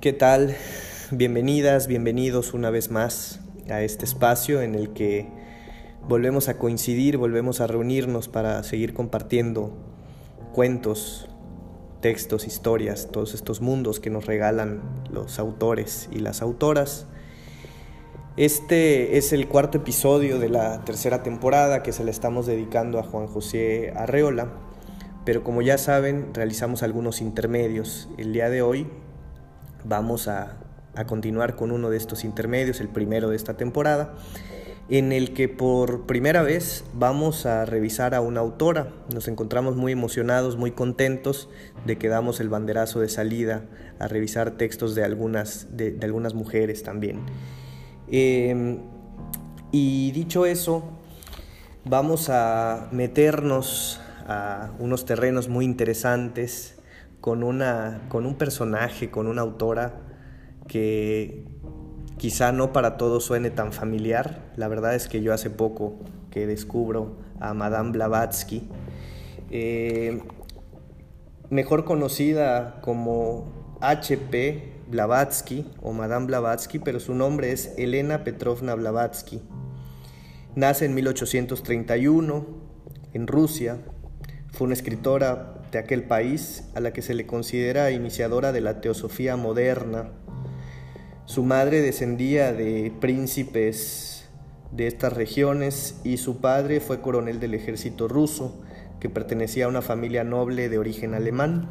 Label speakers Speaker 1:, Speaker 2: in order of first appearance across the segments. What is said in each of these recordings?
Speaker 1: ¿Qué tal? Bienvenidas, bienvenidos una vez más a este espacio en el que volvemos a coincidir, volvemos a reunirnos para seguir compartiendo cuentos, textos, historias, todos estos mundos que nos regalan los autores y las autoras. Este es el cuarto episodio de la tercera temporada que se le estamos dedicando a Juan José Arreola, pero como ya saben, realizamos algunos intermedios. El día de hoy vamos a, a continuar con uno de estos intermedios, el primero de esta temporada, en el que por primera vez vamos a revisar a una autora. Nos encontramos muy emocionados, muy contentos de que damos el banderazo de salida a revisar textos de algunas, de, algunas mujeres también. Eh, y dicho eso, vamos a meternos a unos terrenos muy interesantes con, una, con un personaje, con una autora que quizá no para todos suene tan familiar. La verdad es que yo hace poco que descubro a Madame Blavatsky, eh, mejor conocida como HP Blavatsky o Madame Blavatsky, pero su nombre es Elena Petrovna Blavatsky. Nace en 1831 en Rusia. Fue una escritora de aquel país a la que se le considera iniciadora de la teosofía moderna su madre descendía de príncipes de estas regiones y su padre fue coronel del ejército ruso, que pertenecía a una familia noble de origen alemán.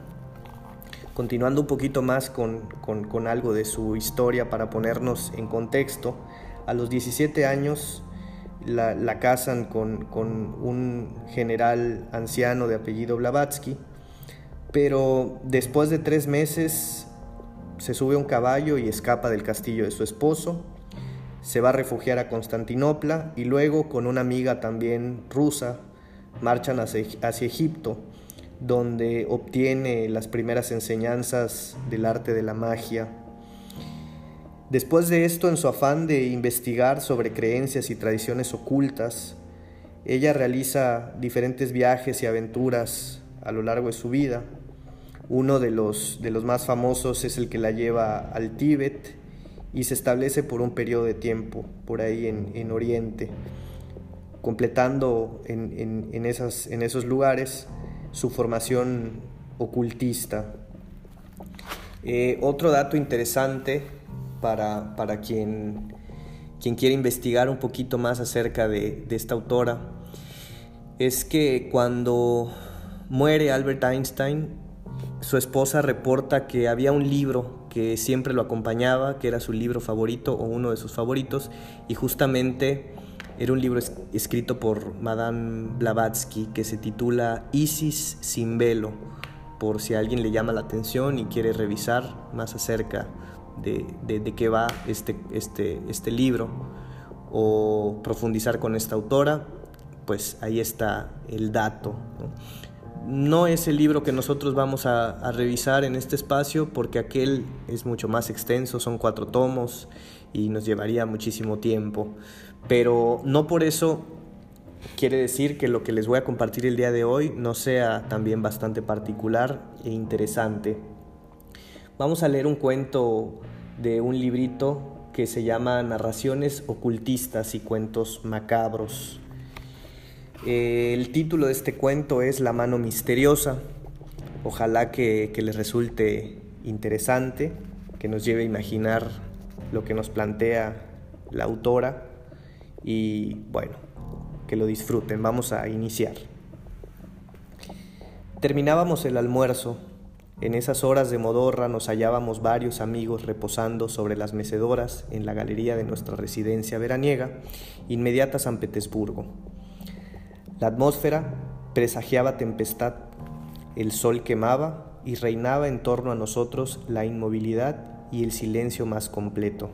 Speaker 1: Continuando un poquito más con, con, algo de su historia para ponernos en contexto, a los 17 años la, la casan con, con, un general anciano de apellido Blavatsky, pero después de tres meses se sube un caballo y escapa del castillo de su esposo, se va a refugiar a Constantinopla y luego con una amiga también rusa marchan hacia, hacia Egipto, donde obtiene las primeras enseñanzas del arte de la magia. Después de esto, en su afán de investigar sobre creencias y tradiciones ocultas, ella realiza diferentes viajes y aventuras a lo largo de su vida. Uno de los, de los más famosos es el que la lleva al Tíbet y se establece por un periodo de tiempo por ahí en, en Oriente, completando en, en, esas, en esos lugares su formación ocultista. Eh, otro dato interesante para, para quien, quien quiere investigar un poquito más acerca de, de esta autora es que cuando muere Albert Einstein, su esposa reporta que había un libro que siempre lo acompañaba, que era su libro favorito o uno de sus favoritos, y justamente era un libro escrito por Madame Blavatsky que se titula Isis sin velo, por si alguien le llama la atención y quiere revisar más acerca de, de, qué va este, este, este libro o profundizar con esta autora, pues ahí está el dato. No es el libro que nosotros vamos a, revisar en este espacio porque aquel es mucho más extenso, son cuatro tomos y nos llevaría muchísimo tiempo. Pero no por eso quiere decir que lo que les voy a compartir el día de hoy no sea también bastante particular e interesante. Vamos a leer un cuento de un librito que se llama Narraciones ocultistas y cuentos macabros el título de este cuento es La mano misteriosa. Ojalá que, que les resulte interesante, que nos lleve a imaginar lo que nos plantea la autora y bueno, que lo disfruten. Vamos a iniciar. Terminábamos el almuerzo. En esas horas de modorra nos hallábamos varios amigos reposando sobre las mecedoras en la galería de nuestra residencia veraniega, inmediata a San Petersburgo. La atmósfera presagiaba tempestad, el sol quemaba y reinaba en torno a nosotros la inmovilidad y el silencio más completo.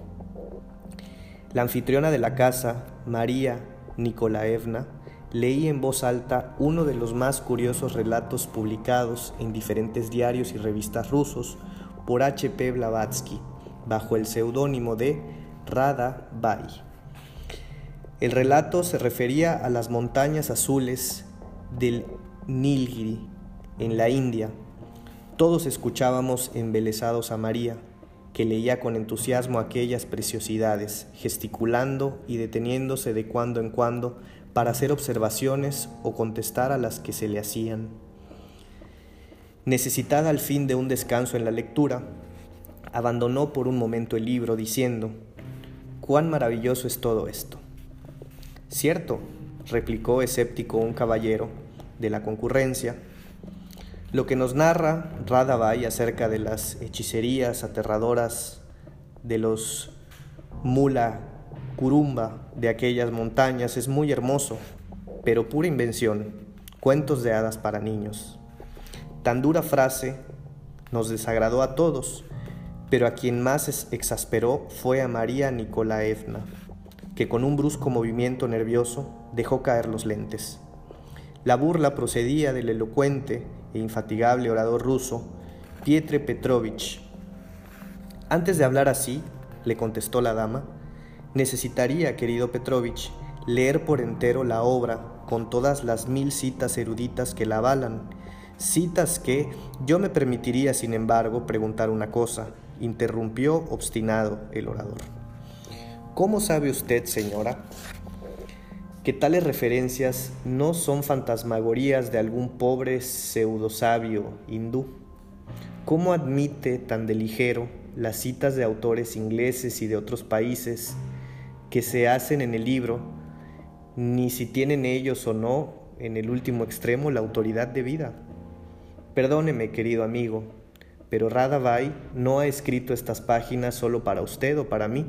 Speaker 1: La anfitriona de la casa, María Nikolaevna, leía en voz alta uno de los más curiosos relatos publicados en diferentes diarios y revistas rusos por H.P. Blavatsky, bajo el seudónimo de Rada Bai. El relato se refería a las montañas azules del Nilgiri, en la India. Todos escuchábamos embelesados a María, que leía con entusiasmo aquellas preciosidades, gesticulando y deteniéndose de cuando en cuando para hacer observaciones o contestar a las que se le hacían. Necesitada al fin de un descanso en la lectura, abandonó por un momento el libro diciendo, cuán maravilloso es todo esto. Cierto, replicó escéptico un caballero de la concurrencia, lo que nos narra Radhavai acerca de las hechicerías aterradoras de los mula curumba de aquellas montañas. Es muy hermoso, pero pura invención, cuentos de hadas para niños. Tan dura frase nos desagradó a todos, pero a quien más exasperó fue a María Nikolaevna, que con un brusco movimiento nervioso dejó caer los lentes. La burla procedía del elocuente e infatigable orador ruso Pietre Petrovich. Antes de hablar así, le contestó la dama, necesitaría, querido Petrovich, leer por entero la obra con todas las mil citas eruditas que la avalan, citas que yo me permitiría, sin embargo, preguntar una cosa, interrumpió obstinado el orador. ¿Cómo sabe usted, señora, que tales referencias no son fantasmagorías de algún pobre pseudosabio hindú? ¿Cómo admite tan de ligero las citas de autores ingleses y de otros países que se hacen en el libro, ni si tienen ellos o no, en el último extremo, la autoridad de vida? Perdóneme, querido amigo, pero Radhavai no ha escrito estas páginas solo para usted o para mí,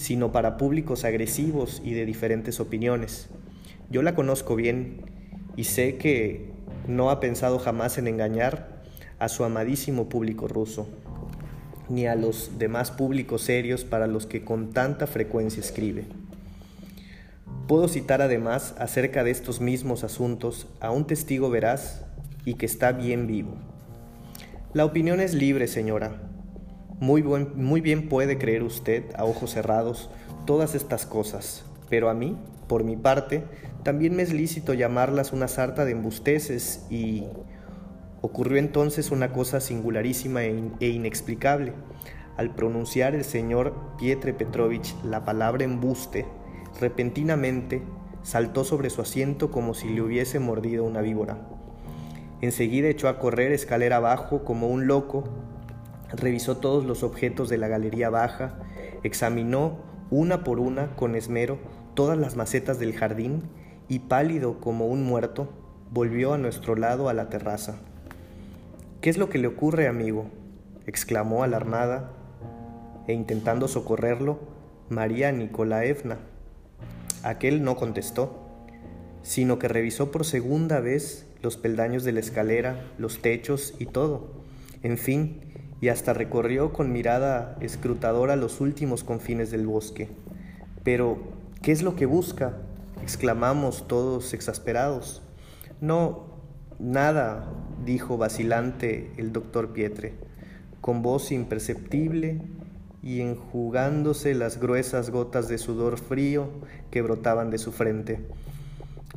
Speaker 1: sino para públicos agresivos y de diferentes opiniones. Yo la conozco bien y sé que no ha pensado jamás en engañar a su amadísimo público ruso, ni a los demás públicos serios para los que con tanta frecuencia escribe. Puedo citar además acerca de estos mismos asuntos a un testigo veraz y que está bien vivo. La opinión es libre, señora. Muy, bien puede creer usted, a ojos cerrados, todas estas cosas, pero a mí, por mi parte, también me es lícito llamarlas una sarta de embusteces y... Ocurrió entonces una cosa singularísima e, e inexplicable. Al pronunciar el señor Pietre Petrovich la palabra embuste, repentinamente saltó sobre su asiento como si le hubiese mordido una víbora. Enseguida echó a correr escalera abajo como un loco, revisó todos los objetos de la galería baja, examinó una por una con esmero todas las macetas del jardín y pálido como un muerto, volvió a nuestro lado a la terraza. ¿Qué es lo que le ocurre, amigo? exclamó alarmada e intentando socorrerlo María Nikolaevna. Aquel no contestó, sino que revisó por segunda vez los peldaños de la escalera, los techos y todo. En fin, y hasta recorrió con mirada escrutadora los últimos confines del bosque. Pero, ¿qué es lo que busca? exclamamos todos exasperados. No, nada, dijo vacilante el doctor Pietre, con voz imperceptible y enjugándose las gruesas gotas de sudor frío que brotaban de su frente.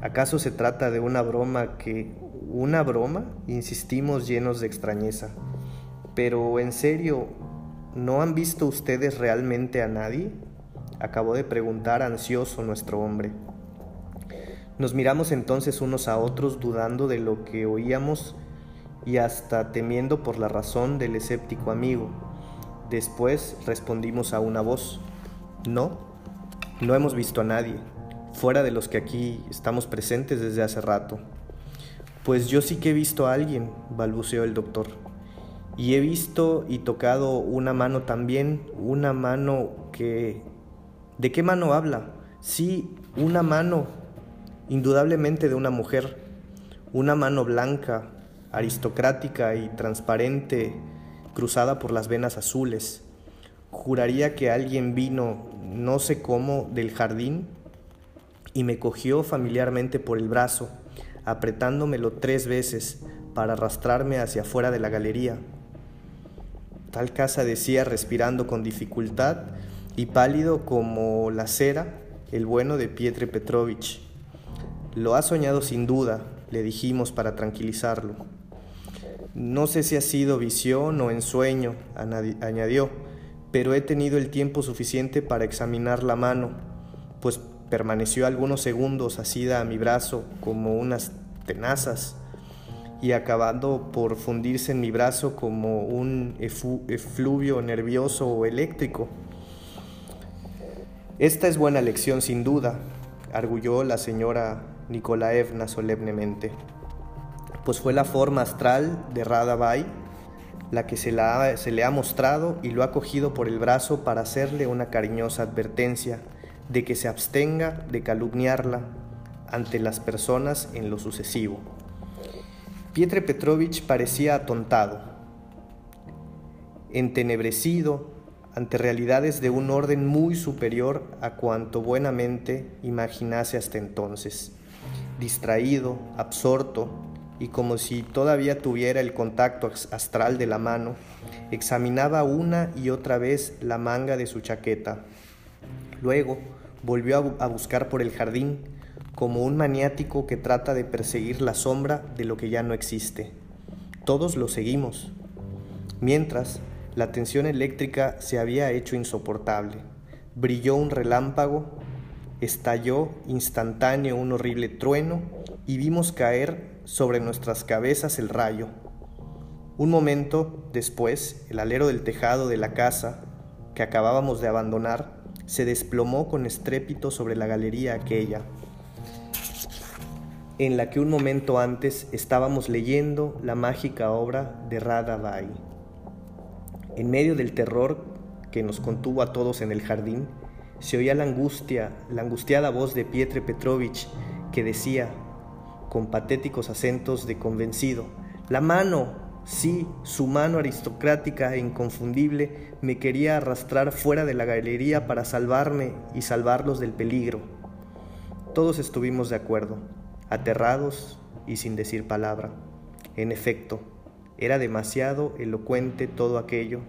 Speaker 1: ¿Acaso se trata de una broma que... ¿Una broma? Insistimos llenos de extrañeza. Pero en serio, ¿no han visto ustedes realmente a nadie? Acabó de preguntar ansioso nuestro hombre. Nos miramos entonces unos a otros dudando de lo que oíamos y hasta temiendo por la razón del escéptico amigo. Después respondimos a una voz, no, no hemos visto a nadie fuera de los que aquí estamos presentes desde hace rato. Pues yo sí que he visto a alguien, balbuceó el doctor. Y he visto y tocado una mano también, una mano que... ¿De qué mano habla? Sí, una mano, indudablemente de una mujer, una mano blanca, aristocrática y transparente, cruzada por las venas azules. Juraría que alguien vino, no sé cómo, del jardín y me cogió familiarmente por el brazo, apretándomelo tres veces para arrastrarme hacia afuera de la galería. Tal casa decía respirando con dificultad y pálido como la cera el bueno de Pietre Petrovich. Lo ha soñado sin duda, le dijimos para tranquilizarlo. No sé si ha sido visión o ensueño, añadió, pero he tenido el tiempo suficiente para examinar la mano, pues permaneció algunos segundos asida a mi brazo como unas tenazas y acabando por fundirse en mi brazo como un efluvio nervioso o eléctrico. Esta es buena lección sin duda, arguyó la señora Nikolaevna solemnemente, pues fue la forma astral de Radabai la que se le ha mostrado y lo ha cogido por el brazo para hacerle una cariñosa advertencia de que se abstenga de calumniarla ante las personas en lo sucesivo. Pietre Petrovich parecía atontado, entenebrecido ante realidades de un orden muy superior a cuanto buenamente imaginase hasta entonces, distraído, absorto, y como si todavía tuviera el contacto astral de la mano, examinaba una y otra vez la manga de su chaqueta. Luego volvió a buscar por el jardín como un maniático que trata de perseguir la sombra de lo que ya no existe. Todos lo seguimos. Mientras, la tensión eléctrica se había hecho insoportable. Brilló un relámpago, estalló instantáneo un horrible trueno y vimos caer sobre nuestras cabezas el rayo. Un momento después, el alero del tejado de la casa que acabábamos de abandonar se desplomó con estrépito sobre la galería aquella, en la que un momento antes estábamos leyendo la mágica obra de Bai. En medio del terror que nos contuvo a todos en el jardín, se oía la angustia, la angustiada voz de Pietre Petrovich que decía, con patéticos acentos de convencido. La mano, sí, su mano aristocrática e inconfundible me quería arrastrar fuera de la galería para salvarme y salvarlos del peligro. Todos estuvimos de acuerdo, aterrados y sin decir palabra. En efecto, era demasiado elocuente todo aquello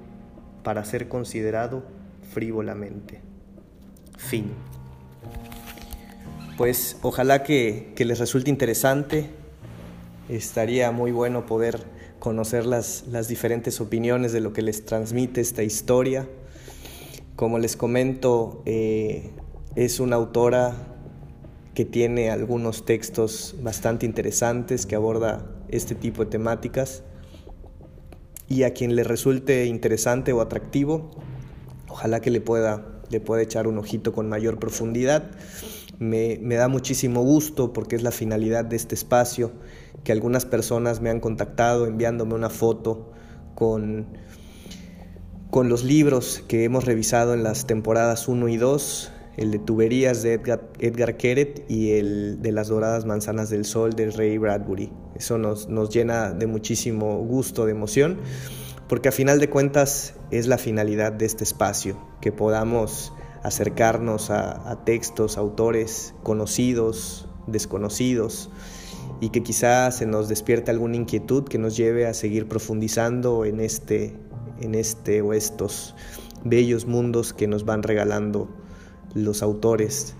Speaker 1: para ser considerado frívolamente. Fin pues ojalá que, les resulte interesante. Estaría muy bueno poder conocer las, diferentes opiniones de lo que les transmite esta historia. Como les comento, eh, es una autora que tiene algunos textos bastante interesantes que aborda este tipo de temáticas y a quien le resulte interesante o atractivo, ojalá que le pueda, le pueda echar un ojito con mayor profundidad. Me, da muchísimo gusto porque es la finalidad de este espacio, que algunas personas me han contactado enviándome una foto con, con los libros que hemos revisado en las temporadas 1 y 2, el de Tuberías de Edgar, Edgar Keret y el de Las Doradas Manzanas del Sol de Ray Bradbury. Eso nos, nos llena de muchísimo gusto, de emoción, porque a final de cuentas es la finalidad de este espacio, que podamos acercarnos a, textos, autores conocidos, desconocidos, y que quizás se nos despierte alguna inquietud que nos lleve a seguir profundizando en este, en este o estos bellos mundos que nos van regalando los autores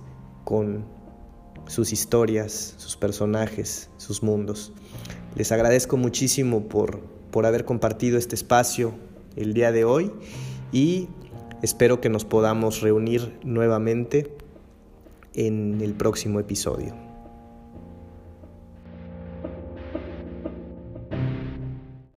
Speaker 1: con sus historias, sus personajes, sus mundos. Les agradezco muchísimo por, por haber compartido este espacio el día de hoy y Espero que nos podamos reunir nuevamente en el próximo episodio.